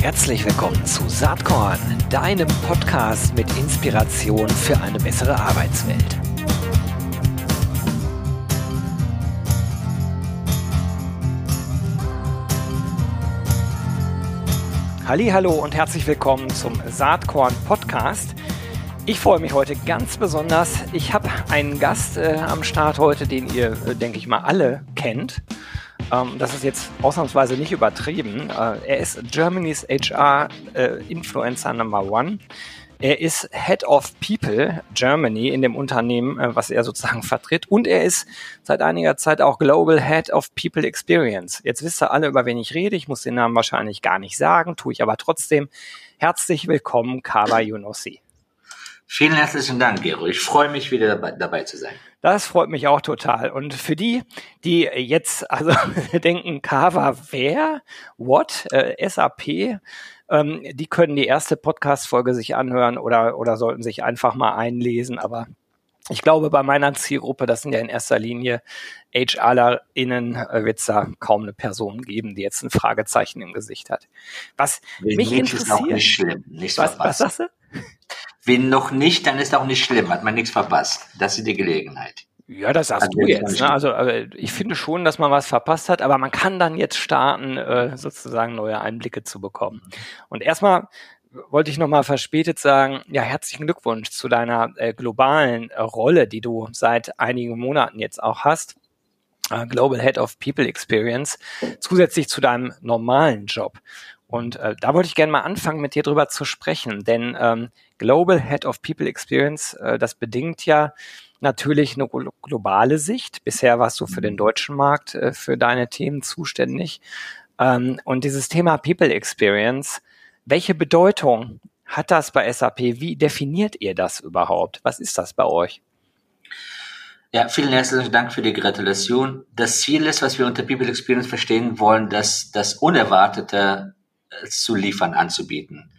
Herzlich willkommen zu Saatkorn, deinem Podcast mit Inspiration für eine bessere Arbeitswelt. Hallo und herzlich willkommen zum Saatkorn Podcast. Ich freue mich heute ganz besonders. Ich habe einen Gast äh, am Start heute, den ihr, äh, denke ich mal, alle kennt. Ähm, das ist jetzt ausnahmsweise nicht übertrieben. Äh, er ist Germany's HR äh, Influencer Number One. Er ist Head of People Germany in dem Unternehmen, äh, was er sozusagen vertritt. Und er ist seit einiger Zeit auch Global Head of People Experience. Jetzt wisst ihr alle, über wen ich rede. Ich muss den Namen wahrscheinlich gar nicht sagen, tue ich aber trotzdem. Herzlich willkommen, Kawa Yunossi. Vielen herzlichen Dank, Gero. Ich freue mich, wieder dabei, dabei, zu sein. Das freut mich auch total. Und für die, die jetzt also denken, Kava wer? What? Äh, SAP? Ähm, die können die erste Podcast-Folge sich anhören oder, oder sollten sich einfach mal einlesen. Aber ich glaube, bei meiner Zielgruppe, das sind ja in erster Linie HRlerInnen, äh, wird es da kaum eine Person geben, die jetzt ein Fragezeichen im Gesicht hat. Was Wenn mich interessiert. Ist auch nicht schlimm. Nicht was, was sagst du? Wenn noch nicht, dann ist auch nicht schlimm, hat man nichts verpasst. Das ist die Gelegenheit. Ja, das sagst also, du jetzt. Ne? Also ich finde schon, dass man was verpasst hat, aber man kann dann jetzt starten, äh, sozusagen neue Einblicke zu bekommen. Und erstmal wollte ich nochmal verspätet sagen, ja, herzlichen Glückwunsch zu deiner äh, globalen äh, Rolle, die du seit einigen Monaten jetzt auch hast. Äh, Global Head of People Experience, zusätzlich zu deinem normalen Job. Und äh, da wollte ich gerne mal anfangen, mit dir drüber zu sprechen, denn ähm, Global Head of People Experience, äh, das bedingt ja natürlich eine globale Sicht. Bisher warst du für den deutschen Markt für deine Themen zuständig. Ähm, und dieses Thema People Experience, welche Bedeutung hat das bei SAP? Wie definiert ihr das überhaupt? Was ist das bei euch? Ja, vielen herzlichen Dank für die Gratulation. Das Ziel ist, was wir unter People Experience verstehen wollen, dass das Unerwartete äh, zu liefern, anzubieten.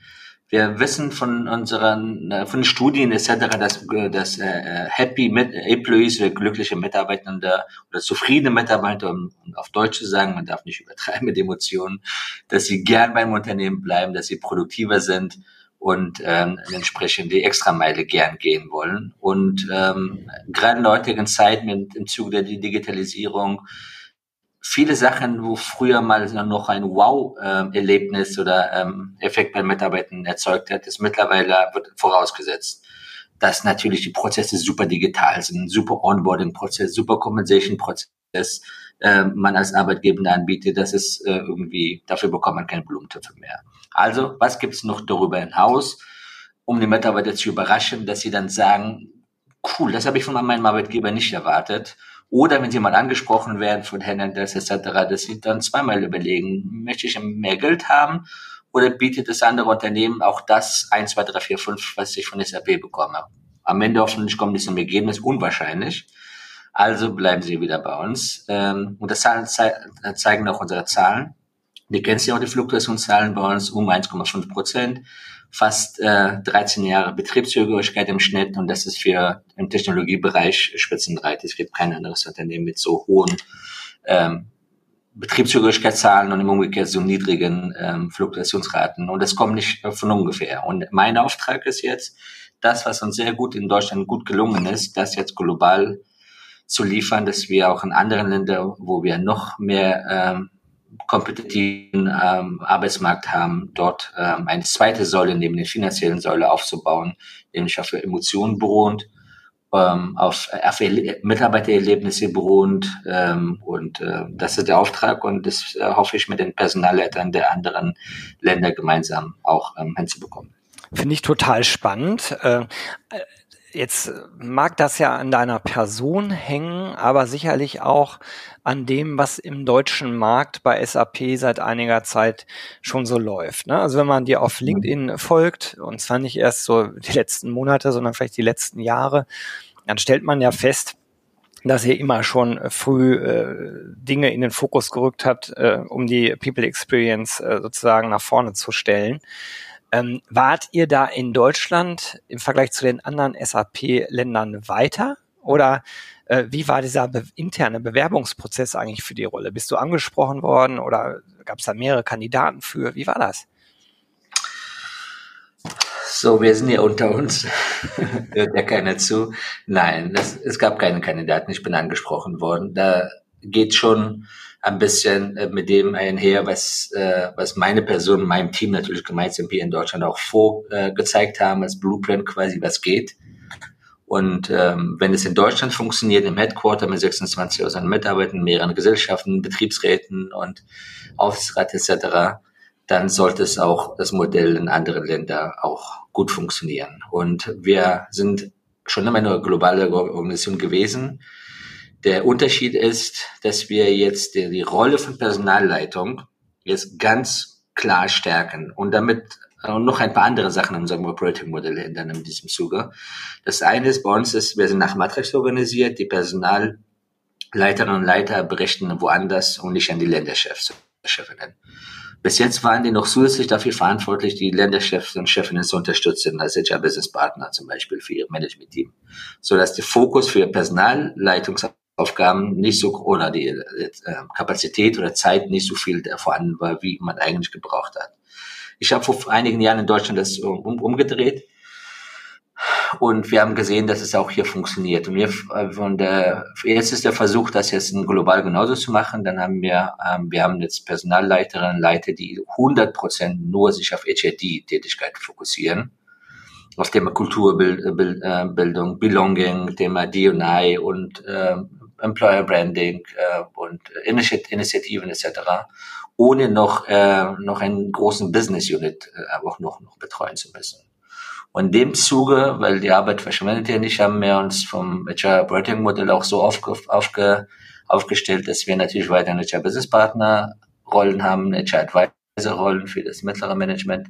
Wir wissen von unseren, äh, von Studien etc., dass, äh, dass äh, Happy Employees, glückliche Mitarbeitende oder zufriedene Mitarbeiter, um auf Deutsch zu sagen, man darf nicht übertreiben mit Emotionen, dass sie gern beim Unternehmen bleiben, dass sie produktiver sind und ähm, entsprechend die Extrameile gern gehen wollen. Und ähm, gerade in der heutigen Zeit mit, im Zuge der Digitalisierung viele Sachen, wo früher mal noch ein Wow-Erlebnis oder ähm, Effekt bei Mitarbeitern erzeugt hat, ist mittlerweile vorausgesetzt, dass natürlich die Prozesse super digital sind, super Onboarding-Prozess, super Compensation-Prozess äh, man als Arbeitgeber anbietet, dass es äh, irgendwie, dafür bekommt man keine Blumentöpfe mehr. Also, was gibt's noch darüber hinaus, um die Mitarbeiter zu überraschen, dass sie dann sagen, cool, das habe ich von meinem Arbeitgeber nicht erwartet oder wenn sie mal angesprochen werden von Handlers etc., dass sie dann zweimal überlegen, möchte ich mehr Geld haben oder bietet das andere Unternehmen auch das 1, 2, 3, 4, 5, was ich von SAP bekomme. Am Ende hoffentlich kommt es zum Ergebnis, unwahrscheinlich. Also bleiben sie wieder bei uns. Ähm, und das zeigen auch unsere Zahlen. Wir kennen ja auch die Fluktuationszahlen bei uns um 1,5 Prozent fast äh, 13 Jahre Betriebszugehörigkeit im Schnitt und das ist für im Technologiebereich spitzenbreit. Es gibt kein anderes Unternehmen mit so hohen ähm, Betriebszugehörigkeitszahlen und im Umgekehrt so niedrigen ähm, Fluktuationsraten. Und das kommt nicht von ungefähr. Und mein Auftrag ist jetzt, das, was uns sehr gut in Deutschland gut gelungen ist, das jetzt global zu liefern, dass wir auch in anderen Ländern, wo wir noch mehr ähm, kompetitiven ähm, Arbeitsmarkt haben, dort ähm, eine zweite Säule neben der finanziellen Säule aufzubauen, nämlich auf Emotionen beruhend, ähm, auf, auf Mitarbeitererlebnisse beruhend ähm, und äh, das ist der Auftrag und das äh, hoffe ich mit den Personalleitern der anderen Länder gemeinsam auch ähm, hinzubekommen. Finde ich total spannend. Äh, Jetzt mag das ja an deiner Person hängen, aber sicherlich auch an dem, was im deutschen Markt bei SAP seit einiger Zeit schon so läuft. Ne? Also wenn man dir auf LinkedIn folgt, und zwar nicht erst so die letzten Monate, sondern vielleicht die letzten Jahre, dann stellt man ja fest, dass ihr immer schon früh äh, Dinge in den Fokus gerückt habt, äh, um die People Experience äh, sozusagen nach vorne zu stellen. Ähm, wart ihr da in Deutschland im Vergleich zu den anderen SAP-Ländern weiter Oder äh, wie war dieser be interne Bewerbungsprozess eigentlich für die Rolle? Bist du angesprochen worden oder gab es da mehrere Kandidaten für? Wie war das? So, wir sind ja unter uns. Hört ja keiner zu. Nein, das, es gab keinen Kandidaten. Ich bin angesprochen worden. Da geht schon ein bisschen äh, mit dem einher, was, äh, was meine Person, meinem Team natürlich gemeinsam hier in Deutschland auch vorgezeigt haben, als Blueprint quasi, was geht. Und ähm, wenn es in Deutschland funktioniert, im Headquarter mit 26.000 Mitarbeitern, mehreren Gesellschaften, Betriebsräten und Aufsichtsrat etc., dann sollte es auch das Modell in anderen Ländern auch gut funktionieren. Und wir sind schon immer eine globale Organisation gewesen. Der Unterschied ist, dass wir jetzt die, die Rolle von Personalleitung jetzt ganz klar stärken und damit und noch ein paar andere Sachen in unserem Operating-Modell ändern in diesem Zuge. Das eine ist, bei uns ist, wir sind nach Matrix organisiert, die Personalleiterinnen und Leiter berichten woanders und nicht an die Länderchefs, Chefinnen. Bis jetzt waren die noch zusätzlich dafür verantwortlich, die Länderchefs und Chefinnen zu unterstützen, als HR Business Partner zum Beispiel für ihr Management-Team. So dass der Fokus für Personalleitungsaufgaben nicht so, oder die äh, Kapazität oder Zeit nicht so viel vorhanden war, wie man eigentlich gebraucht hat. Ich habe vor einigen Jahren in Deutschland das um, umgedreht und wir haben gesehen, dass es auch hier funktioniert. Und wir von der jetzt ist der Versuch, das jetzt global genauso zu machen. Dann haben wir ähm, wir haben jetzt Personalleiterinnen, Leiter, die 100 Prozent nur sich auf HRD-Tätigkeit fokussieren auf Thema Kulturbildung, Belonging, Thema D&I und äh, Employer Branding äh, und Initiativen etc ohne noch, äh, noch einen großen Business Unit äh, auch noch, noch betreuen zu müssen. Und in dem Zuge, weil die Arbeit verschwindet ja nicht, haben wir uns vom HR Operating Modell auch so aufge, aufge, aufgestellt, dass wir natürlich weiter HR Business Partner Rollen haben, HR Advisor Rollen für das mittlere Management.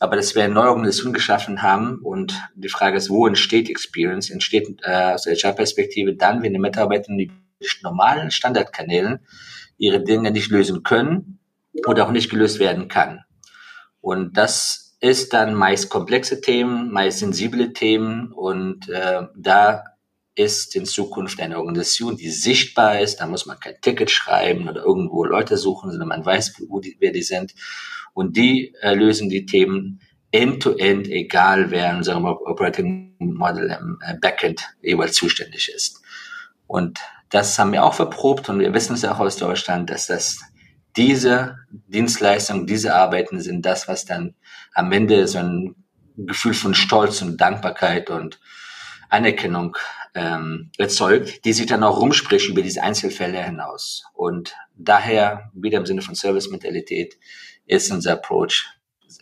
Aber dass wir eine neue Organisation geschaffen haben und die Frage ist, wo entsteht Experience? Entsteht äh, aus der HR-Perspektive dann, wenn die Mitarbeiter in die normalen Standardkanälen ihre Dinge nicht lösen können oder auch nicht gelöst werden kann. Und das ist dann meist komplexe Themen, meist sensible Themen und äh, da ist in Zukunft eine Organisation, die sichtbar ist. Da muss man kein Ticket schreiben oder irgendwo Leute suchen, sondern man weiß, wo die, wer die sind. Und die äh, lösen die Themen end-to-end, -end, egal wer in unserem Operating Model im äh, Backend jeweils zuständig ist. Und das haben wir auch verprobt und wir wissen es auch aus Deutschland, dass das diese Dienstleistungen, diese Arbeiten sind das, was dann am Ende so ein Gefühl von Stolz und Dankbarkeit und Anerkennung ähm, erzeugt, die sich dann auch rumspricht über diese Einzelfälle hinaus. Und daher, wieder im Sinne von Service-Mentalität, ist unser Approach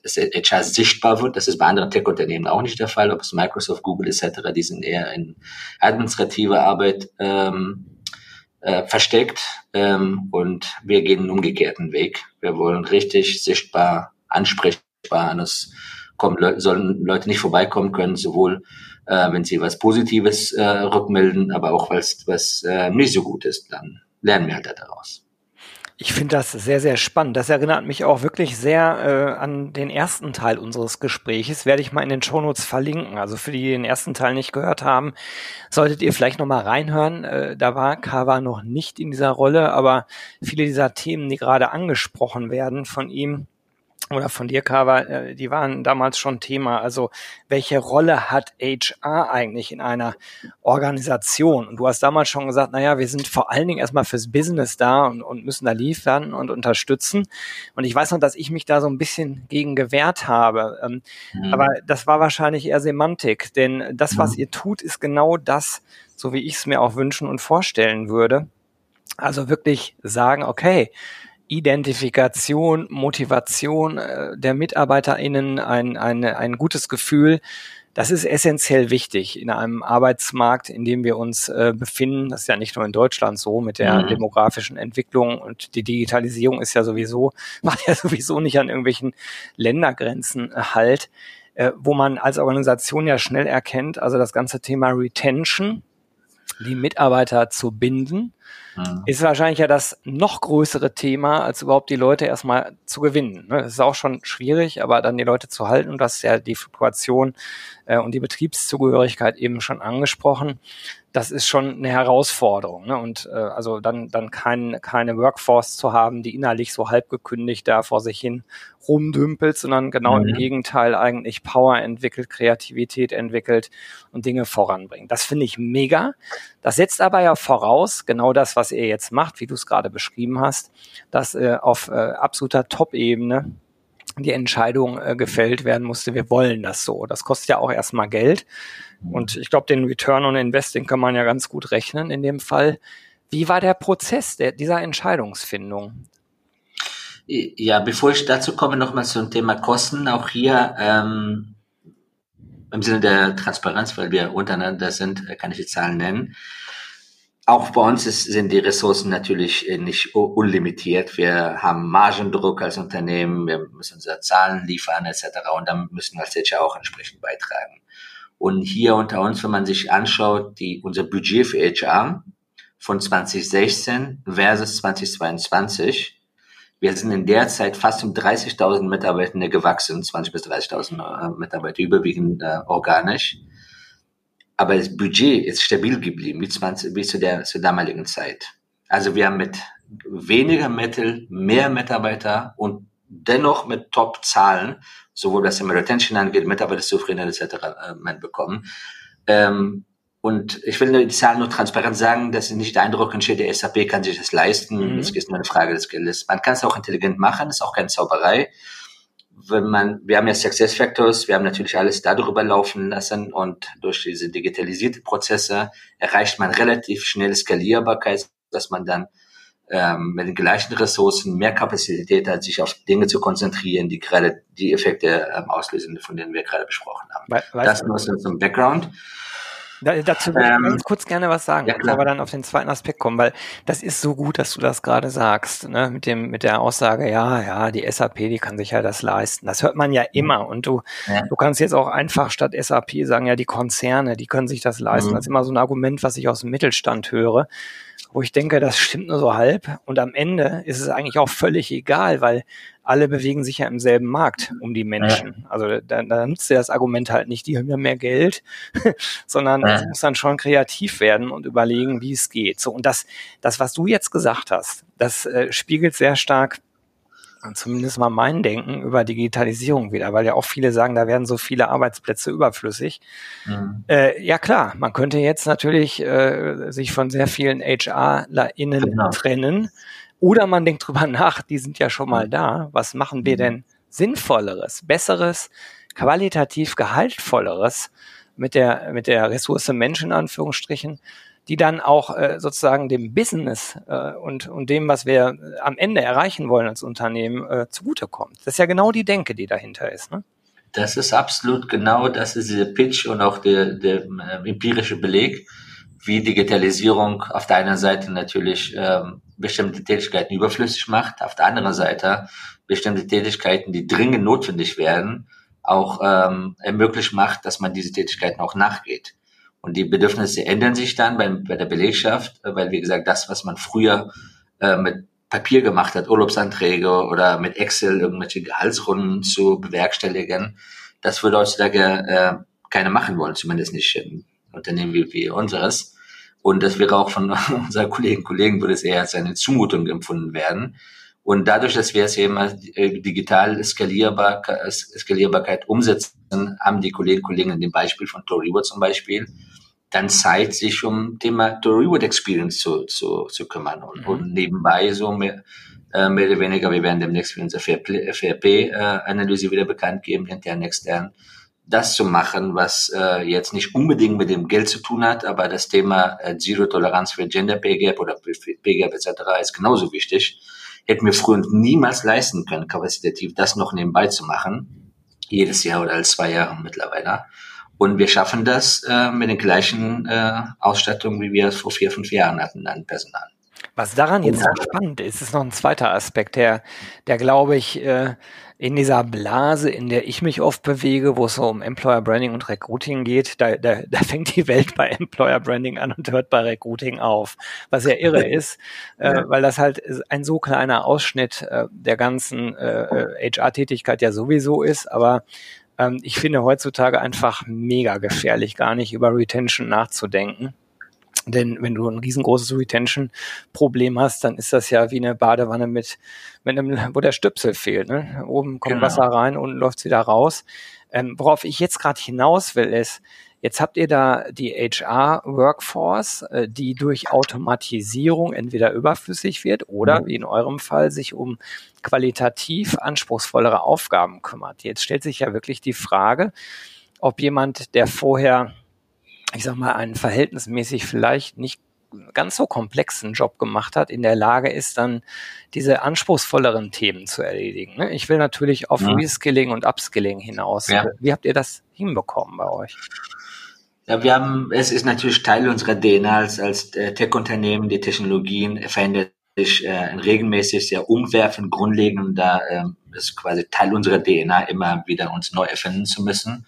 HR sichtbar wird. Das ist bei anderen Tech-Unternehmen auch nicht der Fall, ob es Microsoft, Google etc., die sind eher in administrative Arbeit ähm, äh, versteckt ähm, und wir gehen einen umgekehrten Weg. Wir wollen richtig sichtbar, ansprechbar an es kommen, Le sollen Leute nicht vorbeikommen können, sowohl äh, wenn sie was Positives äh, rückmelden, aber auch was, was äh, nicht so gut ist, dann lernen wir halt daraus. Ich finde das sehr, sehr spannend. Das erinnert mich auch wirklich sehr äh, an den ersten Teil unseres Gespräches. Werde ich mal in den Shownotes verlinken. Also für die, die den ersten Teil nicht gehört haben, solltet ihr vielleicht nochmal reinhören. Äh, da war Kawa noch nicht in dieser Rolle, aber viele dieser Themen, die gerade angesprochen werden von ihm, oder von dir, Kava, äh, die waren damals schon Thema. Also welche Rolle hat HR eigentlich in einer Organisation? Und du hast damals schon gesagt, naja, wir sind vor allen Dingen erstmal fürs Business da und, und müssen da liefern und unterstützen. Und ich weiß noch, dass ich mich da so ein bisschen gegen gewehrt habe. Ähm, mhm. Aber das war wahrscheinlich eher Semantik, denn das, was mhm. ihr tut, ist genau das, so wie ich es mir auch wünschen und vorstellen würde. Also wirklich sagen, okay, Identifikation, Motivation äh, der MitarbeiterInnen, ein, ein, ein gutes Gefühl, das ist essentiell wichtig in einem Arbeitsmarkt, in dem wir uns äh, befinden. Das ist ja nicht nur in Deutschland so mit der mhm. demografischen Entwicklung und die Digitalisierung ist ja sowieso, macht ja sowieso nicht an irgendwelchen Ländergrenzen äh, halt, äh, wo man als Organisation ja schnell erkennt, also das ganze Thema Retention, die Mitarbeiter zu binden, mhm. ist wahrscheinlich ja das noch größere Thema, als überhaupt die Leute erstmal zu gewinnen. Ne? Das ist auch schon schwierig, aber dann die Leute zu halten, und das ist ja die Fluktuation äh, und die Betriebszugehörigkeit eben schon angesprochen das ist schon eine Herausforderung. Ne? Und äh, also dann, dann kein, keine Workforce zu haben, die innerlich so halb gekündigt da vor sich hin rumdümpelt, sondern genau mhm. im Gegenteil eigentlich Power entwickelt, Kreativität entwickelt und Dinge voranbringt. Das finde ich mega. Das setzt aber ja voraus, genau das, was ihr jetzt macht, wie du es gerade beschrieben hast, dass äh, auf äh, absoluter Top-Ebene die Entscheidung äh, gefällt werden musste, wir wollen das so. Das kostet ja auch erstmal Geld. Und ich glaube, den Return on Investing kann man ja ganz gut rechnen in dem Fall. Wie war der Prozess der, dieser Entscheidungsfindung? Ja, bevor ich dazu komme, nochmal zum Thema Kosten. Auch hier ähm, im Sinne der Transparenz, weil wir untereinander sind, kann ich die Zahlen nennen. Auch bei uns ist, sind die Ressourcen natürlich äh, nicht unlimitiert. Wir haben Margendruck als Unternehmen, wir müssen unsere Zahlen liefern etc. Und dann müssen wir als HR auch entsprechend beitragen. Und hier unter uns, wenn man sich anschaut, die, unser Budget für HR von 2016 versus 2022, wir sind in der Zeit fast um 30.000 Mitarbeitende gewachsen, 20 bis 30.000 äh, Mitarbeiter überwiegend äh, organisch. Aber das Budget ist stabil geblieben, wie, 20, wie zu der zur damaligen Zeit. Also wir haben mit weniger Mittel mehr Mitarbeiter und dennoch mit Top-Zahlen sowohl was im Retention angeht, Mitarbeiterzufriedenheit etc. Äh, bekommen. Ähm, und ich will die Zahlen nur transparent sagen, dass es nicht der Eindruck entsteht, der SAP kann sich das leisten. Mhm. Es ist nur eine Frage des Geldes. Man kann es auch intelligent machen, ist auch keine Zauberei. Wenn man, wir haben ja Success Factors, wir haben natürlich alles darüber laufen lassen und durch diese digitalisierte Prozesse erreicht man relativ schnell Skalierbarkeit, dass man dann ähm, mit den gleichen Ressourcen mehr Kapazität hat, sich auf Dinge zu konzentrieren, die gerade die Effekte ähm, auslösen, von denen wir gerade besprochen haben. We das nur so zum Background. Da, dazu würde ähm, ich ganz kurz gerne was sagen, ja, bevor wir dann auf den zweiten Aspekt kommen, weil das ist so gut, dass du das gerade sagst, ne? mit dem, mit der Aussage, ja, ja, die SAP, die kann sich ja das leisten. Das hört man ja mhm. immer und du, ja. du kannst jetzt auch einfach statt SAP sagen, ja, die Konzerne, die können sich das leisten. Mhm. Das ist immer so ein Argument, was ich aus dem Mittelstand höre wo ich denke, das stimmt nur so halb. Und am Ende ist es eigentlich auch völlig egal, weil alle bewegen sich ja im selben Markt um die Menschen. Ja. Also da, da nutzt ja das Argument halt nicht, die haben ja mehr Geld, sondern ja. es muss dann schon kreativ werden und überlegen, wie es geht. So, und das, das, was du jetzt gesagt hast, das äh, spiegelt sehr stark zumindest mal mein Denken über Digitalisierung wieder, weil ja auch viele sagen, da werden so viele Arbeitsplätze überflüssig. Mhm. Äh, ja klar, man könnte jetzt natürlich äh, sich von sehr vielen HRlerInnen genau. trennen oder man denkt drüber nach, die sind ja schon mal mhm. da. Was machen wir mhm. denn sinnvolleres, besseres, qualitativ gehaltvolleres mit der, mit der Ressource Mensch in Anführungsstrichen, die dann auch äh, sozusagen dem Business äh, und, und dem, was wir am Ende erreichen wollen als Unternehmen, äh, zugutekommt. Das ist ja genau die Denke, die dahinter ist. Ne? Das ist absolut genau, das ist der Pitch und auch der, der äh, empirische Beleg, wie Digitalisierung auf der einen Seite natürlich ähm, bestimmte Tätigkeiten überflüssig macht, auf der anderen Seite bestimmte Tätigkeiten, die dringend notwendig werden, auch ähm, ermöglicht macht, dass man diese Tätigkeiten auch nachgeht. Und die Bedürfnisse ändern sich dann bei, bei der Belegschaft, weil, wie gesagt, das, was man früher äh, mit Papier gemacht hat, Urlaubsanträge oder mit Excel irgendwelche Gehaltsrunden zu bewerkstelligen, das würde heutzutage äh, keine machen wollen, zumindest nicht in Unternehmen wie, wie unseres. Und das wäre auch von unseren Kollegen Kollegen würde es eher als eine Zumutung empfunden werden. Und dadurch, dass wir es eben äh, digital skalierbar, Skalierbarkeit umsetzen, haben die Kollegen Kollegen in dem Beispiel von Toriwo zum Beispiel dann Zeit, sich um Thema The Reward Experience zu, zu, zu kümmern. Und, mhm. und nebenbei so mehr, äh, mehr oder weniger, wir werden demnächst für unsere FRP-Analyse äh, wieder bekannt geben, intern, extern, das zu machen, was äh, jetzt nicht unbedingt mit dem Geld zu tun hat, aber das Thema äh, Zero Toleranz für Gender Pay Gap oder Pay Gap etc. ist genauso wichtig. Hätten wir früher niemals leisten können, kapazitativ das noch nebenbei zu machen. Jedes Jahr oder als zwei Jahre mittlerweile. Und wir schaffen das äh, mit den gleichen äh, Ausstattungen, wie wir es vor vier, fünf Jahren hatten an Personal. Was daran jetzt so spannend ist, ist noch ein zweiter Aspekt, der, der glaube ich, äh, in dieser Blase, in der ich mich oft bewege, wo es so um Employer Branding und Recruiting geht, da, da, da fängt die Welt bei Employer Branding an und hört bei Recruiting auf. Was ja irre ist, äh, weil das halt ein so kleiner Ausschnitt äh, der ganzen äh, HR-Tätigkeit ja sowieso ist, aber ähm, ich finde heutzutage einfach mega gefährlich, gar nicht über Retention nachzudenken. Denn wenn du ein riesengroßes Retention-Problem hast, dann ist das ja wie eine Badewanne mit, mit einem, wo der Stöpsel fehlt. Ne? Oben kommt genau. Wasser rein, unten läuft es wieder raus. Ähm, worauf ich jetzt gerade hinaus will, ist, jetzt habt ihr da die HR-Workforce, äh, die durch Automatisierung entweder überflüssig wird oder, mhm. wie in eurem Fall, sich um qualitativ anspruchsvollere Aufgaben kümmert. Jetzt stellt sich ja wirklich die Frage, ob jemand, der vorher ich sag mal, einen verhältnismäßig vielleicht nicht ganz so komplexen Job gemacht hat, in der Lage ist, dann diese anspruchsvolleren Themen zu erledigen. Ne? Ich will natürlich auf ja. Reskilling und Upskilling hinaus. Ja. Wie habt ihr das hinbekommen bei euch? Ja, wir haben, es ist natürlich Teil unserer DNA als, als äh, Tech-Unternehmen, die Technologien verändern sich äh, regelmäßig sehr umwerfend, grundlegend und da äh, ist quasi Teil unserer DNA, immer wieder uns neu erfinden zu müssen.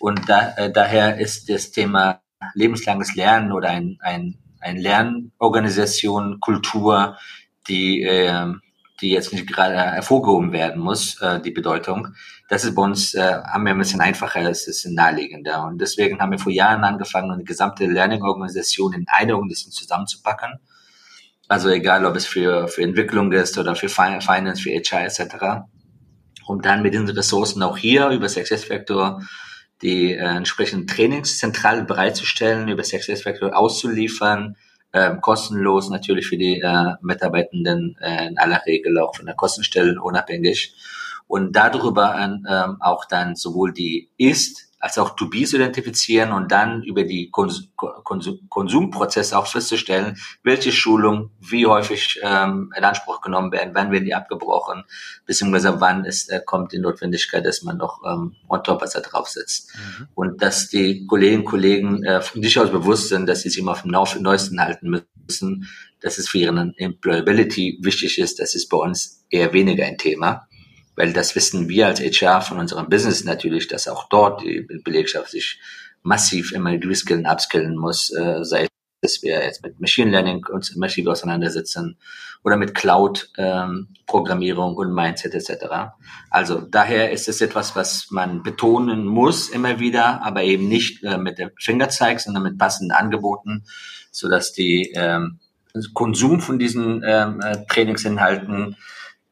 Und da, äh, daher ist das Thema lebenslanges Lernen oder ein, ein, ein Lernorganisation, Kultur, die, äh, die jetzt nicht gerade hervorgehoben werden muss, äh, die Bedeutung. Das ist bei uns, äh, haben wir ein bisschen einfacher, es ist naheliegender. Und deswegen haben wir vor Jahren angefangen, eine gesamte Learning-Organisation in eine Organisation zusammenzupacken. Also egal, ob es für, für Entwicklung ist oder für Finance, für HR etc. Und dann mit den Ressourcen auch hier über SuccessFactor die äh, entsprechenden Trainings zentral bereitzustellen, über Success Factor auszuliefern, äh, kostenlos natürlich für die äh, Mitarbeitenden äh, in aller Regel auch von der Kostenstelle unabhängig. Und darüber ähm, auch dann sowohl die Ist- als auch To-Bes identifizieren und dann über die Konsum, Konsum, Konsumprozesse auch festzustellen, welche Schulung wie häufig ähm, in Anspruch genommen werden, wann werden die abgebrochen, beziehungsweise wann ist, äh, kommt die Notwendigkeit, dass man noch ähm, on top was da draufsetzt. Mhm. Und dass die Kolleginnen und Kollegen äh, von sich aus bewusst sind, dass sie sich immer auf dem Neuesten halten müssen, dass es für ihren Employability wichtig ist, das ist bei uns eher weniger ein Thema weil das wissen wir als HR von unserem Business natürlich, dass auch dort die Belegschaft sich massiv immer reskillen, upskillen muss, äh, sei es, dass wir jetzt mit Machine Learning uns massiv auseinandersetzen oder mit Cloud ähm, und Mindset etc. Also daher ist es etwas, was man betonen muss immer wieder, aber eben nicht äh, mit dem Fingerzeig, sondern mit passenden Angeboten, so dass die ähm, Konsum von diesen ähm, äh, Trainingsinhalten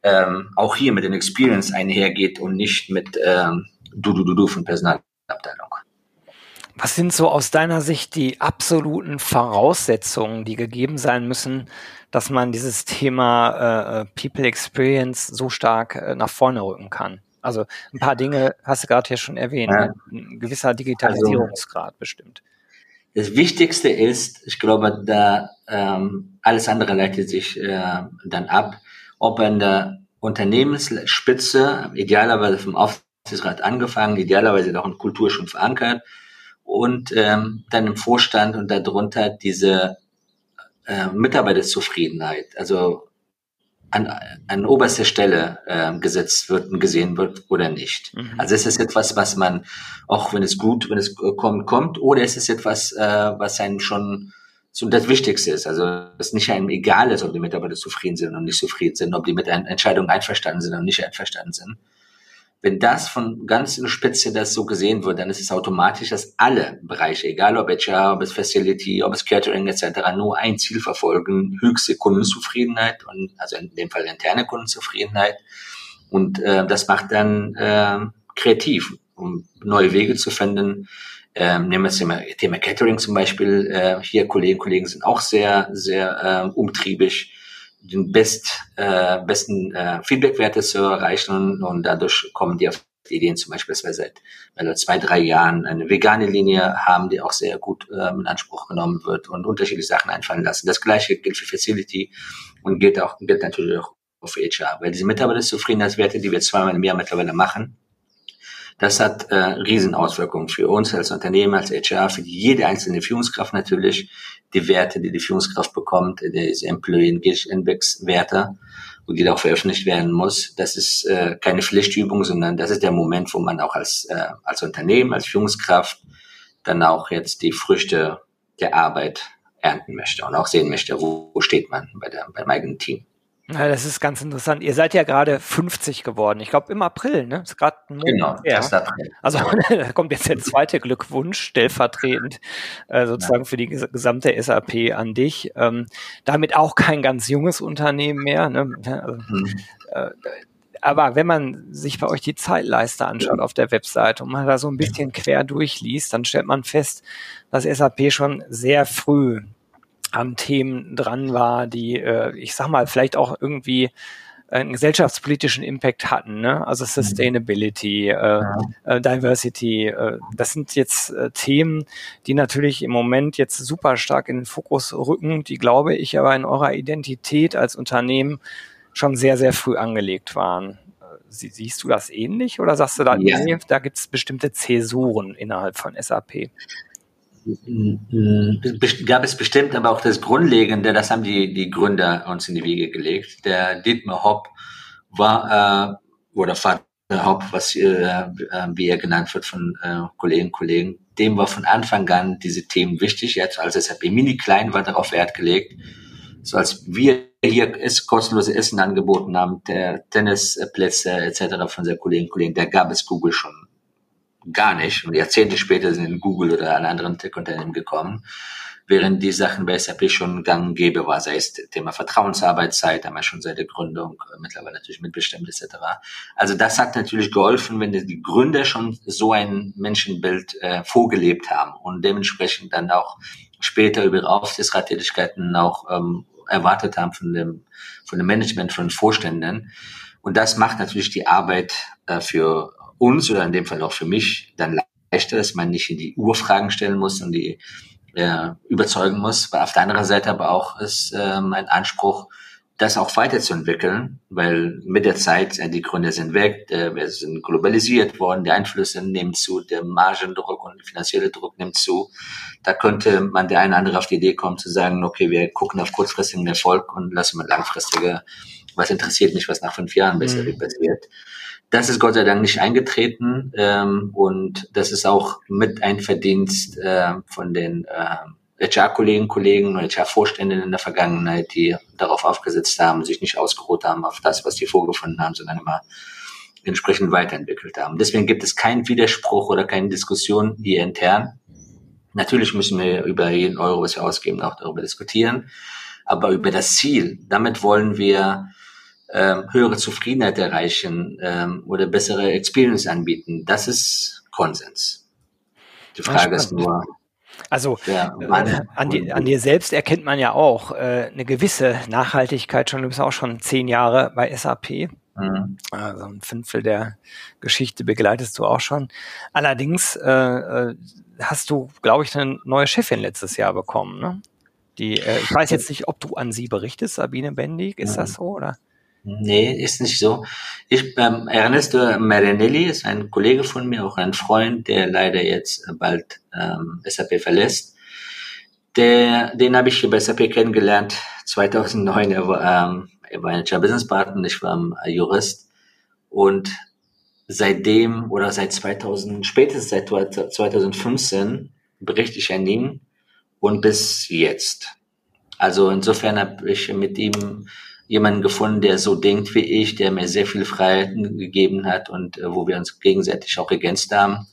ähm, auch hier mit den Experience einhergeht und nicht mit ähm, du, du, du, du von Personalabteilung. Was sind so aus deiner Sicht die absoluten Voraussetzungen, die gegeben sein müssen, dass man dieses Thema äh, People Experience so stark äh, nach vorne rücken kann? Also ein paar Dinge hast du gerade hier schon erwähnt. Ja. Ein gewisser Digitalisierungsgrad also, bestimmt. Das Wichtigste ist, ich glaube, da ähm, alles andere leitet sich äh, dann ab, ob an der Unternehmensspitze, idealerweise vom Aufsichtsrat angefangen, idealerweise auch in Kultur schon verankert und ähm, dann im Vorstand und darunter diese äh, Mitarbeiterzufriedenheit, also an, an oberster Stelle äh, gesetzt wird und gesehen wird oder nicht. Mhm. Also ist es etwas, was man, auch wenn es gut, wenn es kommt, kommt, oder ist es etwas, äh, was einen schon so das Wichtigste ist. Also es nicht einem egal ist, ob die Mitarbeiter zufrieden sind und nicht zufrieden sind, ob die mit einer Entscheidung einverstanden sind und nicht einverstanden sind. Wenn das von ganz in der Spitze das so gesehen wird, dann ist es automatisch, dass alle Bereiche, egal ob HR, ob es Facility, ob es Catering etc., nur ein Ziel verfolgen, höchste Kundenzufriedenheit und also in dem Fall interne Kundenzufriedenheit. Und äh, das macht dann äh, kreativ, um neue Wege zu finden, ähm, nehmen wir das Thema, Thema Catering zum Beispiel. Äh, hier Kolleginnen und Kollegen sind auch sehr, sehr äh, umtriebig, den best, äh, besten äh, Feedbackwerte zu erreichen und, dadurch kommen die auf Ideen zum Beispiel, dass wir seit also zwei, drei Jahren eine vegane Linie haben, die auch sehr gut äh, in Anspruch genommen wird und unterschiedliche Sachen einfallen lassen. Das gleiche gilt für Facility und gilt auch gilt natürlich auch für HR, weil diese Mitarbeiterzufriedenheitswerte, die wir zweimal im Jahr mittlerweile machen, Das hat äh, Riesenauswirkungen für uns als Unternehmen, als HR, für jede einzelne Führungskraft natürlich. Die Werte, die die Führungskraft bekommt, diese Employee Engagement Index Werte, und die auch veröffentlicht werden muss. Das ist äh, keine Pflichtübung, sondern das ist der Moment, wo man auch als, äh, als Unternehmen, als Führungskraft dann auch jetzt die Früchte der Arbeit ernten möchte und auch sehen möchte, wo, wo steht man bei der, beim eigenen Team. Ja, das ist ganz interessant. Ihr seid ja gerade 50 geworden. Ich glaube im April, ne? Ist gerade ein Monat genau, her. April. Also da kommt jetzt der zweite Glückwunsch stellvertretend äh, sozusagen ja. für die gesamte SAP an dich. Ähm, damit auch kein ganz junges Unternehmen mehr. Ne? Also, mhm. äh, aber wenn man sich bei euch die Zeitleiste anschaut auf der Webseite und man da so ein bisschen quer durchliest, dann stellt man fest, dass SAP schon sehr früh an Themen dran war, die, äh, ich sag mal, vielleicht auch irgendwie einen gesellschaftspolitischen Impact hatten, ne? also mhm. Sustainability, äh, äh, Diversity. Äh, das sind jetzt äh, Themen, die natürlich im Moment jetzt super stark in den Fokus rücken, die, glaube ich, aber in eurer Identität als Unternehmen schon sehr, sehr früh angelegt waren. Sie, siehst du das ähnlich oder sagst du da, ja. nee, da gibt es bestimmte Zäsuren innerhalb von SAP? Gab es bestimmt, aber auch das Grundlegende, das haben die, die Gründer uns in die Wiege gelegt. Der Dietmar Hopp war, äh, oder Vater Hopp, was, äh, äh, wie er genannt wird von äh, Kollegen Kollegen, dem war von Anfang an diese Themen wichtig. Jetzt als SAP mini klein war darauf Wert gelegt. So als wir hier ist kostenlose Essen angeboten haben, der Tennisplätze etc. von seinen Kollegen Kollegen, da gab es Google schon gar nicht. Und Jahrzehnte später sind Google oder alle anderen Tech-Unternehmen gekommen, während die Sachen bei SAP schon gang und gäbe war, sei es Thema Vertrauensarbeitszeit, wir schon seit der Gründung, äh, mittlerweile natürlich mitbestimmt etc. Also das hat natürlich geholfen, wenn die Gründer schon so ein Menschenbild äh, vorgelebt haben und dementsprechend dann auch später über ihre Aufsichtsrattätigkeiten auch ähm, erwartet haben von dem, von dem Management, von den Vorständen. Und das macht natürlich die Arbeit äh, für uns oder in dem Fall auch für mich dann leichter, dass man nicht in die Urfragen stellen muss und die äh, überzeugen muss. Aber auf der anderen Seite aber auch ist ähm, ein Anspruch, das auch weiterzuentwickeln, weil mit der Zeit, äh, die Gründe sind weg, äh, wir sind globalisiert worden, die Einflüsse nehmen zu, der Margendruck und der finanzielle Druck nimmt zu. Da könnte man der eine oder andere auf die Idee kommen zu sagen, okay, wir gucken auf kurzfristigen Erfolg und lassen mal langfristige, was interessiert mich, was nach fünf Jahren besser mhm. passiert. Das ist Gott sei Dank nicht eingetreten ähm, und das ist auch mit ein Verdienst äh, von den äh, HR-Kollegen, Kollegen und HR-Vorständen in der Vergangenheit, die darauf aufgesetzt haben, sich nicht ausgeruht haben auf das, was die vorgefunden haben, sondern immer entsprechend weiterentwickelt haben. Deswegen gibt es keinen Widerspruch oder keine Diskussion hier intern. Natürlich müssen wir über jeden Euro, was wir ausgeben, auch darüber diskutieren. Aber über das Ziel, damit wollen wir ähm, höhere Zufriedenheit erreichen ähm, oder bessere Experience anbieten. Das ist Konsens. Die Frage ist nur, also ja, äh, an, die, an, dir selbst erkennt man ja auch äh, eine gewisse Nachhaltigkeit schon. Du bist auch schon zehn Jahre bei SAP. Mhm. Also ein Fünftel der Geschichte begleitest du auch schon. Allerdings äh, äh hast du, glaube ich, eine neue Chefin letztes Jahr bekommen. Ne? Die, äh, ich weiß jetzt nicht, ob du an sie berichtest, Sabine Bendig. Ist mhm. das so oder? Nee, ist nicht so. Ich, ähm, Ernesto Marinelli ist ein Kollege von mir, auch ein Freund, der leider jetzt bald ähm, SAP verlässt. Der, den habe ich bei SAP kennengelernt 2009. Er war, ähm, er war ein Business Partner, ich war ein Jurist. Und seitdem oder seit 2000, spätestens seit 2015 berichte ich an ihn und bis jetzt. Also insofern habe ich mit ihm jemanden gefunden, der so denkt wie ich, der mir sehr viel Freiheiten gegeben hat und äh, wo wir uns gegenseitig auch ergänzt haben.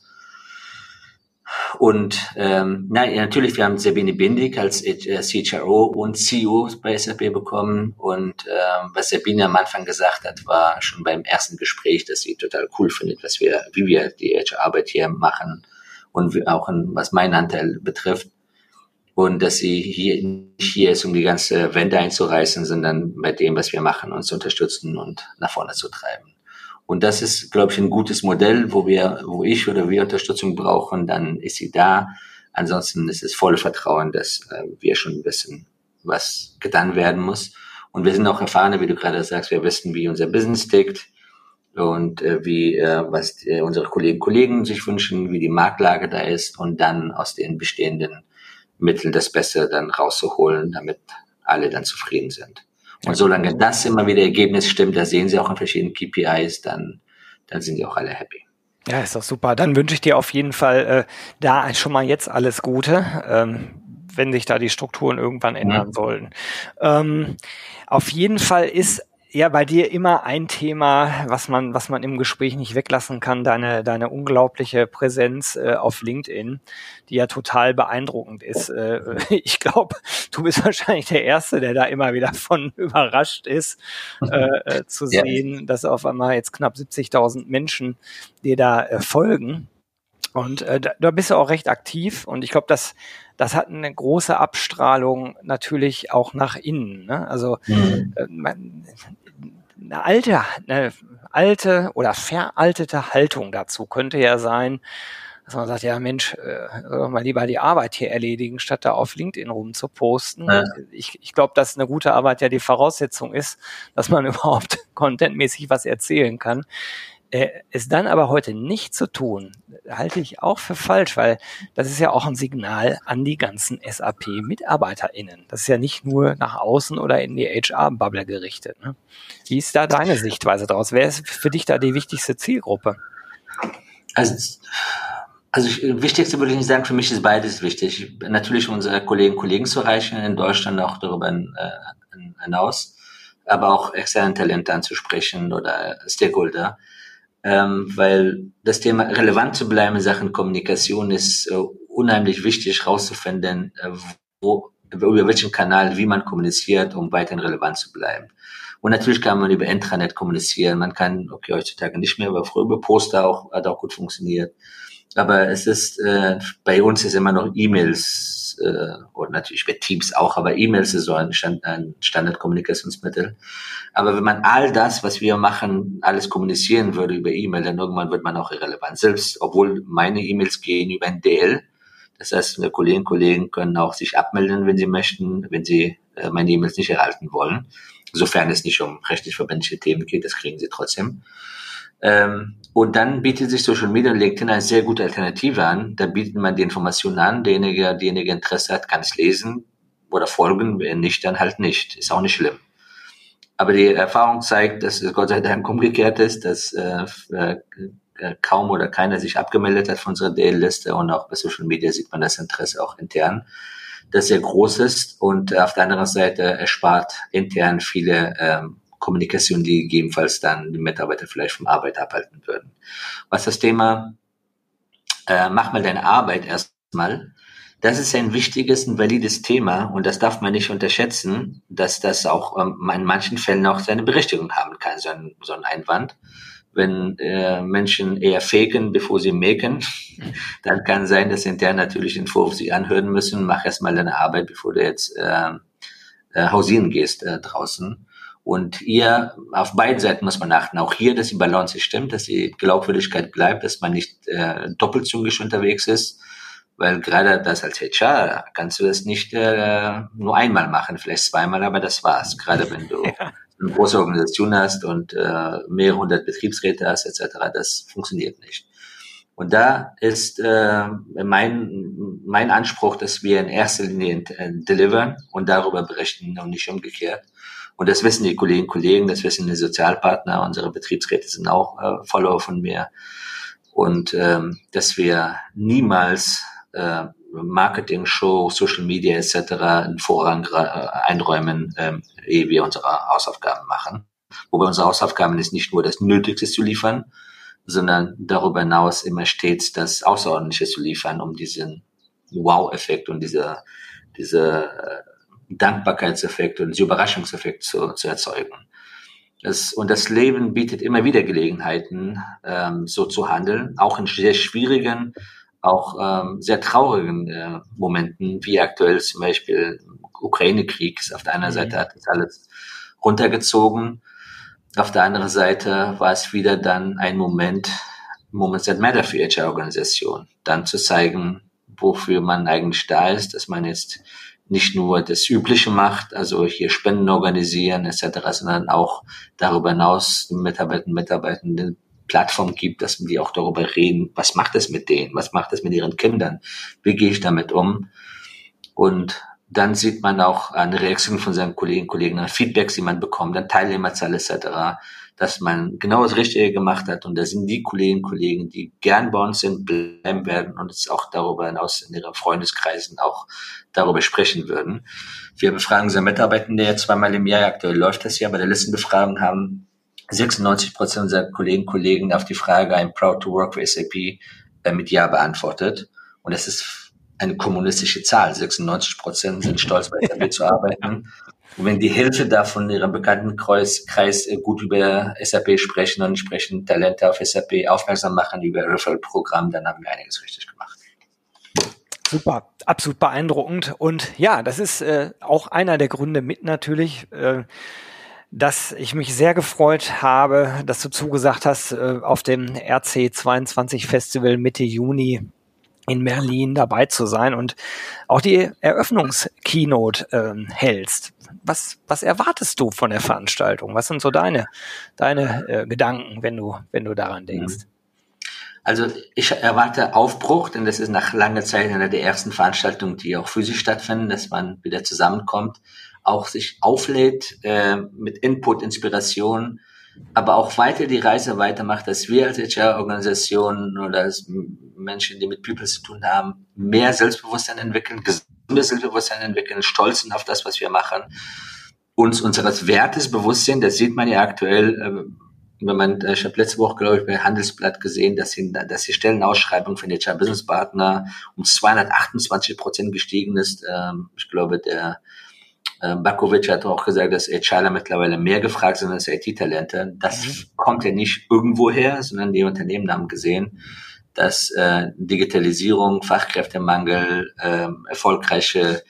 Und ähm, na, natürlich, wir haben Sabine Bindig als äh, CHRO und CEO bei SAP bekommen. Und ähm, was Sabine am Anfang gesagt hat, war schon beim ersten Gespräch, dass sie total cool findet, was wir, wie wir die HR-Arbeit hier machen und auch was meinen Anteil betrifft und dass sie hier nicht hier ist, um die ganze Wende einzureißen, sondern bei dem, was wir machen, uns zu unterstützen und nach vorne zu treiben. Und das ist, glaube ich, ein gutes Modell, wo wir, wo ich oder wir Unterstützung brauchen, dann ist sie da. Ansonsten ist es volle Vertrauen, dass äh, wir schon wissen, was getan werden muss. Und wir sind auch erfahrene, wie du gerade sagst, wir wissen, wie unser Business tickt. und äh, wie äh, was äh, unsere Kollegen Kollegen sich wünschen, wie die Marktlage da ist und dann aus den bestehenden Mitteln das Beste dann rauszuholen, damit alle dann zufrieden sind. Und solange das immer wieder Ergebnis stimmt, da sehen Sie auch in verschiedenen KPIs, dann, dann sind die auch alle happy. Ja, ist doch super. Dann wünsche ich dir auf jeden Fall äh, da schon mal jetzt alles Gute, ähm, wenn sich da die Strukturen irgendwann ändern mhm. sollen. Ähm, auf jeden Fall ist ja bei dir immer ein Thema, was man, was man im Gespräch nicht weglassen kann, deine, deine unglaubliche Präsenz äh, auf LinkedIn, die ja total beeindruckend ist. Äh, ich glaube, du bist wahrscheinlich der Erste, der da immer wieder von überrascht ist, äh, äh zu ja. sehen, dass auf einmal jetzt knapp 70.000 Menschen dir da äh, folgen. Und äh, da, da bist du auch recht aktiv und ich glaube, das, das hat eine große Abstrahlung natürlich auch nach innen. Ne? Also mhm. äh, man, eine alte, eine alte oder veraltete Haltung dazu könnte ja sein, dass man sagt, ja Mensch, äh, mal lieber die Arbeit hier erledigen, statt da auf LinkedIn rum zu posten. Ja. Ich, ich glaube, dass eine gute Arbeit ja die Voraussetzung ist, dass man überhaupt contentmäßig was erzählen kann. Äh, es dann aber heute nicht zu tun, halte ich auch für falsch, weil das ist ja auch ein Signal an die ganzen SAP-MitarbeiterInnen. Das ist ja nicht nur nach außen oder in die HR-Bubble gerichtet. Ne? Wie ist da deine Sichtweise daraus? Wer ist für dich da die wichtigste Zielgruppe? Also, also ich, wichtigste würde ich nicht sagen, für mich ist beides wichtig. Natürlich unsere Kolleginnen und Kollegen zu erreichen in Deutschland, auch darüber äh, hinaus, aber auch externe Talente anzusprechen oder Stakeholder ähm, weil das Thema relevant zu bleiben in Sachen Kommunikation ist äh, unheimlich wichtig herauszufinden, äh, wo, über welchen Kanal, wie man kommuniziert, um weiterhin relevant zu bleiben. Und natürlich kann man über Intranet kommunizieren. Man kann, okay, heutzutage nicht mehr, aber früher über Poster auch, hat auch gut funktioniert. Aber es ist, äh, bei uns ist immer noch E-Mails, äh, oder natürlich bei Teams auch, aber E-Mails ist so ein, Stand, ein Standardkommunikationsmittel. Aber wenn man all das, was wir machen, alles kommunizieren würde über E-Mail, dann irgendwann wird man auch irrelevant. Selbst, obwohl meine E-Mails gehen über ein DL. Das heißt, meine Kolleginnen und Kollegen können auch sich abmelden, wenn sie möchten, wenn sie äh, meine E-Mails nicht erhalten wollen. Sofern es nicht um rechtlich verbindliche Themen geht, das kriegen sie trotzdem. Ähm, und dann bietet sich Social Media und LinkedIn eine sehr gute Alternative an. Da bietet man die Informationen an. Derjenige, derjenige Interesse hat, kann es lesen oder folgen. Wenn nicht, dann halt nicht. Ist auch nicht schlimm. Aber die Erfahrung zeigt, dass es Gott sei Dank umgekehrt ist, dass äh, äh, kaum oder keiner sich abgemeldet hat von unserer DL-Liste und auch bei Social Media sieht man das Interesse auch intern, das sehr groß ist und auf der anderen Seite erspart intern viele ähm, Kommunikation, die gegebenenfalls dann die Mitarbeiter vielleicht vom Arbeit abhalten würden. Was das Thema, äh, mach mal deine Arbeit erstmal, das ist ein wichtiges und valides Thema und das darf man nicht unterschätzen, dass das auch ähm, in manchen Fällen auch seine Berechtigung haben kann, so ein, so ein Einwand. Wenn äh, Menschen eher faken, bevor sie maken, dann kann sein, dass intern natürlich den Vorwurf sie anhören müssen, mach erstmal deine Arbeit, bevor du jetzt äh, äh, hausieren gehst äh, draußen. Und hier auf beiden Seiten muss man achten. Auch hier, dass die Balance stimmt, dass die Glaubwürdigkeit bleibt, dass man nicht äh, doppelzüngig unterwegs ist. Weil gerade das als HR kannst du das nicht äh, nur einmal machen, vielleicht zweimal, aber das war's. Gerade wenn du ja. eine große Organisation hast und äh, mehrere hundert Betriebsräte hast, etc., das funktioniert nicht. Und da ist äh, mein, mein Anspruch, dass wir in erster Linie äh, delivern und darüber berichten und nicht umgekehrt. Und das wissen die Kolleginnen und Kollegen, das wissen die Sozialpartner, unsere Betriebsräte sind auch äh, Follower von mir. Und ähm, dass wir niemals äh, Marketing, Show, Social Media etc. einen Vorrang äh, einräumen, ähm, ehe wir unsere Hausaufgaben machen. Wobei unsere Hausaufgaben ist nicht nur das Nötigste zu liefern, sondern darüber hinaus immer stets das Außerordentliche zu liefern, um diesen Wow-Effekt und diese, diese äh, Dankbarkeitseffekt und Überraschungseffekt zu, zu erzeugen. Das, und das Leben bietet immer wieder Gelegenheiten, ähm, so zu handeln, auch in sehr schwierigen, auch ähm, sehr traurigen äh, Momenten, wie aktuell zum Beispiel Ukraine-Krieg. Auf der einen mhm. Seite hat das alles runtergezogen, auf der anderen Seite war es wieder dann ein Moment, Moments that matter für HR-Organisation, dann zu zeigen, wofür man eigentlich da ist, dass man jetzt nicht nur das Übliche macht, also hier Spenden organisieren etc., sondern auch darüber hinaus den Mitarbeitern und Mitarbeitenden Plattform gibt, dass die auch darüber reden, was macht es mit denen, was macht es mit ihren Kindern, wie gehe ich damit um. Und dann sieht man auch eine Reaktion von seinen Kollegen Kollegen, Feedbacks, die man bekommt, dann Teilnehmerzahl etc dass man genau das Richtige gemacht hat. Und da sind die Kolleginnen und Kollegen, die gern bei uns sind, bleiben werden und es auch darüber hinaus in ihren Freundeskreisen auch darüber sprechen würden. Wir befragen unsere Mitarbeitende ja zweimal im Jahr. Aktuell läuft das ja. Bei der Listenbefragung haben 96 Prozent unserer Kolleginnen und Kollegen auf die Frage, I'm proud to work for SAP, äh, mit Ja beantwortet. Und das ist eine kommunistische Zahl. 96 Prozent sind stolz, bei SAP zu arbeiten. Und wenn die Hälfte davon in ihrem Bekanntenkreis Kreis äh, gut über SAP sprechen und entsprechend Talente auf SAP aufmerksam machen über Referral-Programm, dann haben wir einiges richtig gemacht. Super, absolut beeindruckend. Und ja, das ist äh, auch einer der Gründe mit natürlich, äh, dass ich mich sehr gefreut habe, dass du zugesagt hast, äh, auf dem RC22 Festival Mitte Juni in Berlin dabei zu sein und auch die Eröffnungskeynote äh, hältst was, was erwartest du von der Veranstaltung? Was sind so deine, deine äh, Gedanken, wenn du, wenn du daran denkst? Also ich erwarte Aufbruch, denn das ist nach langer Zeit eine der ersten Veranstaltungen, die auch physisch stattfinden, dass man wieder zusammenkommt, auch sich auflädt äh, mit Input, Inspiration, aber auch weiter die Reise weitermacht, dass wir als HR-Organisationen oder als Menschen, die mit People zu tun haben, mehr Selbstbewusstsein entwickeln, gesundes Selbstbewusstsein entwickeln, stolz sind auf das, was wir machen, uns unseres Wertes bewusst sind. Das sieht man ja aktuell, äh, wenn man, äh, ich habe letzte Woche, glaube ich, bei Handelsblatt gesehen, dass, die, dass die Stellenausschreibung für den HR Business Partner um 228 Prozent gestiegen ist. Ähm, ich glaube, der Bakovic hat auch gesagt, dass HRler mittlerweile mehr gefragt sind als IT-Talente. Das mhm. kommt ja nicht irgendwo her, sondern die Unternehmen haben gesehen, dass äh, Digitalisierung, Fachkräftemangel, ähm, erfolgreiche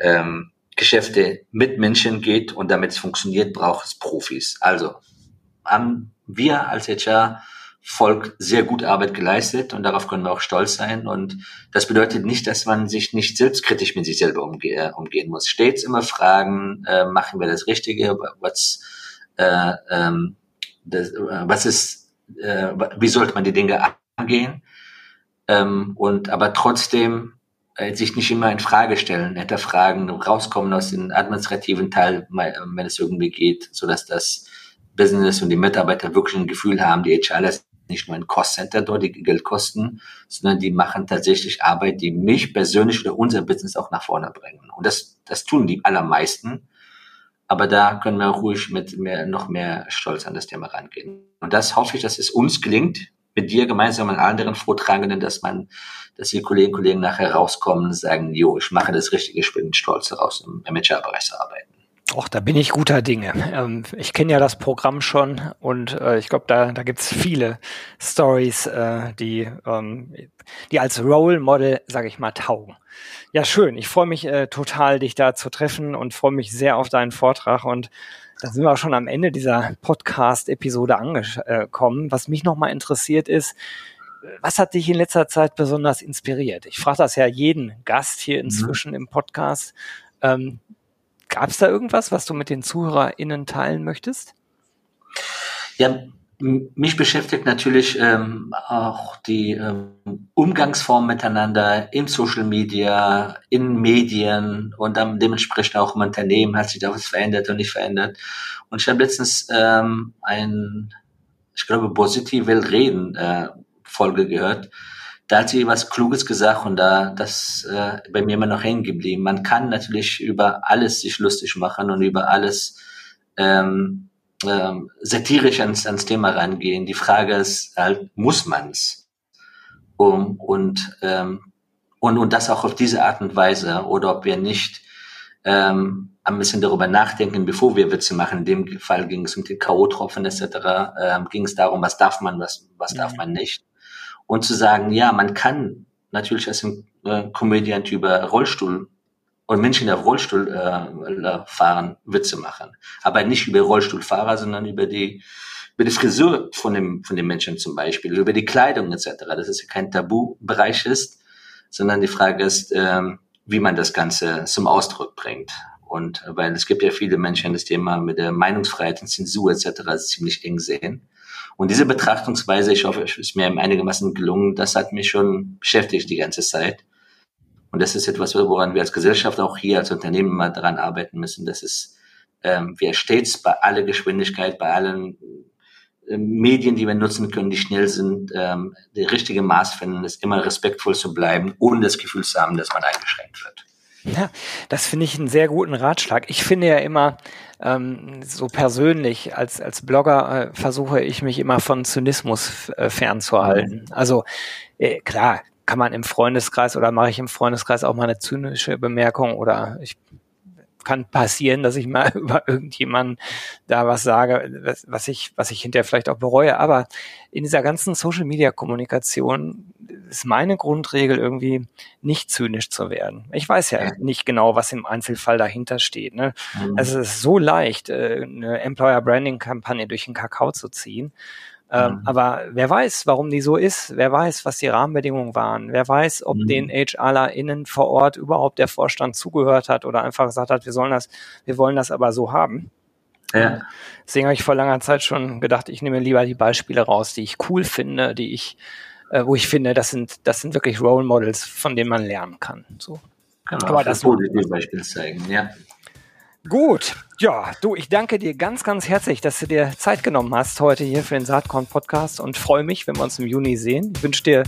ähm, Geschäfte mit Menschen geht und damit es funktioniert, braucht es Profis. Also haben wir als HR Volk sehr gut Arbeit geleistet und darauf können wir auch stolz sein. Und das bedeutet nicht, dass man sich nicht selbstkritisch mit sich selber umge äh, umgehen muss. Stets immer fragen, äh, machen wir das Richtige, was, äh, ähm, das, äh, was ist, äh, wie sollte man die Dinge angehen? Ähm, und aber trotzdem äh, sich nicht immer in Frage stellen, hinterfragen, rauskommen aus dem administrativen Teil, wenn es irgendwie geht, so dass das Business und die Mitarbeiter wirklich ein Gefühl haben, die HR nicht nur ein Cost-Center dort, die Geld kosten, sondern die machen tatsächlich Arbeit, die mich persönlich oder unser Business auch nach vorne bringen. Und das, das tun die allermeisten. Aber da können wir ruhig mit mehr, noch mehr Stolz an das Thema rangehen. Und das hoffe ich, dass es uns gelingt, mit dir gemeinsam und anderen Vortragenden, dass man, dass die Kolleginnen und Kollegen nachher rauskommen und sagen, jo, ich mache das Richtige, ich bin stolz daraus, im Managerbereich zu arbeiten. Och, da bin ich guter Dinge. Ähm, ich kenne ja das Programm schon und äh, ich glaube, da, da gibt's viele Stories, äh, die, ähm, die als Role Model, sage ich mal, taugen. Ja, schön. Ich freue mich äh, total, dich da zu treffen und freue mich sehr auf deinen Vortrag. Und da sind wir auch schon am Ende dieser Podcast-Episode angekommen. Was mich nochmal interessiert ist, was hat dich in letzter Zeit besonders inspiriert? Ich frage das ja jeden Gast hier mhm. inzwischen mhm. im Podcast. Ähm, Gab es da irgendwas, was du mit den ZuhörerInnen teilen möchtest? Ja, mich beschäftigt natürlich ähm, auch die ähm, Umgangsform miteinander in Social Media, in Medien und dann dementsprechend auch im Unternehmen hat sich da was verändert und nicht verändert. Und ich habe letztens ähm, ein, ich glaube, positive Reden äh, Folge gehört, da hat sie was Kluges gesagt und da das äh, bei mir immer noch hängen geblieben. Man kann natürlich über alles sich lustig machen und über alles ähm, ähm, satirisch ans, ans Thema rangehen. Die Frage ist halt, muss man's? Um, und, ähm, und, und das auch auf diese Art und Weise oder ob wir nicht ähm, ein bisschen darüber nachdenken, bevor wir Witze machen. In dem Fall ging es um die K.O.-Tropfen etc. Ähm, ging es darum, was darf man, was, was ja. darf man nicht und zu sagen, ja, man kann natürlich als ein äh, Comediant über Rollstuhl und Menschen, die auf Rollstuhl äh, fahren, Witze machen. Aber nicht über Rollstuhlfahrer, sondern über die, über die Frisur von dem, von dem Menschen zum Beispiel, über die Kleidung etc. Das ist ja kein Tabubereich ist, sondern die Frage ist, ähm, wie man das Ganze zum Ausdruck bringt. Und weil es gibt ja viele Menschen, die das Thema mit der Meinungsfreiheit und Zensur etc. ziemlich eng sehen. Und diese Betrachtungsweise, ich hoffe, es ist mir einigermaßen gelungen, das hat mich schon beschäftigt die ganze Zeit. Und das ist etwas, woran wir als Gesellschaft auch hier als Unternehmen mal daran arbeiten müssen, dass es ähm, wir stets bei aller Geschwindigkeit, bei allen äh, Medien, die wir nutzen können, die schnell sind, ähm, der richtige Maß finden, ist immer respektvoll zu bleiben, ohne das Gefühl zu haben, dass man eingeschränkt wird. Ja, das finde ich einen sehr guten Ratschlag. Ich finde ja immer, ähm, so persönlich als, als Blogger äh, versuche ich mich immer von Zynismus äh, fernzuhalten. Also äh, klar, kann man im Freundeskreis oder mache ich im Freundeskreis auch mal eine zynische Bemerkung oder ich kann passieren, dass ich mal über irgendjemanden da was sage, was, was ich, was ich hinterher vielleicht auch bereue. Aber in dieser ganzen Social Media Kommunikation ist meine Grundregel irgendwie nicht zynisch zu werden. Ich weiß ja nicht genau, was im Einzelfall dahinter steht. Ne? Mhm. Also es ist so leicht, äh, eine Employer Branding Kampagne durch den Kakao zu ziehen. Ähm, mhm. Aber wer weiß, warum die so ist? Wer weiß, was die Rahmenbedingungen waren? Wer weiß, ob mhm. den HRlerInnen vor Ort überhaupt der Vorstand zugehört hat oder einfach gesagt hat, wir sollen das, wir wollen das aber so haben? Ja. Deswegen habe ich vor langer Zeit schon gedacht, ich nehme lieber die Beispiele raus, die ich cool finde, die ich, äh, wo ich finde, das sind, das sind wirklich Role Models, von denen man lernen kann. So. Genau, aber das positive Beispiele zeigen, ja. Gut, ja, du, ich danke dir ganz, ganz herzlich, dass du dir Zeit genommen hast heute hier für den Saatkorn Podcast und freue mich, wenn wir uns im Juni sehen. Ich wünsche dir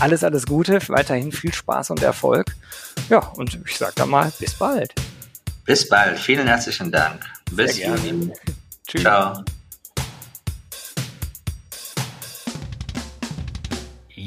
alles, alles Gute, weiterhin viel Spaß und Erfolg. Ja, und ich sage dann mal, bis bald. Bis bald, vielen herzlichen Dank. Bis Juni. Tschüss. Ciao.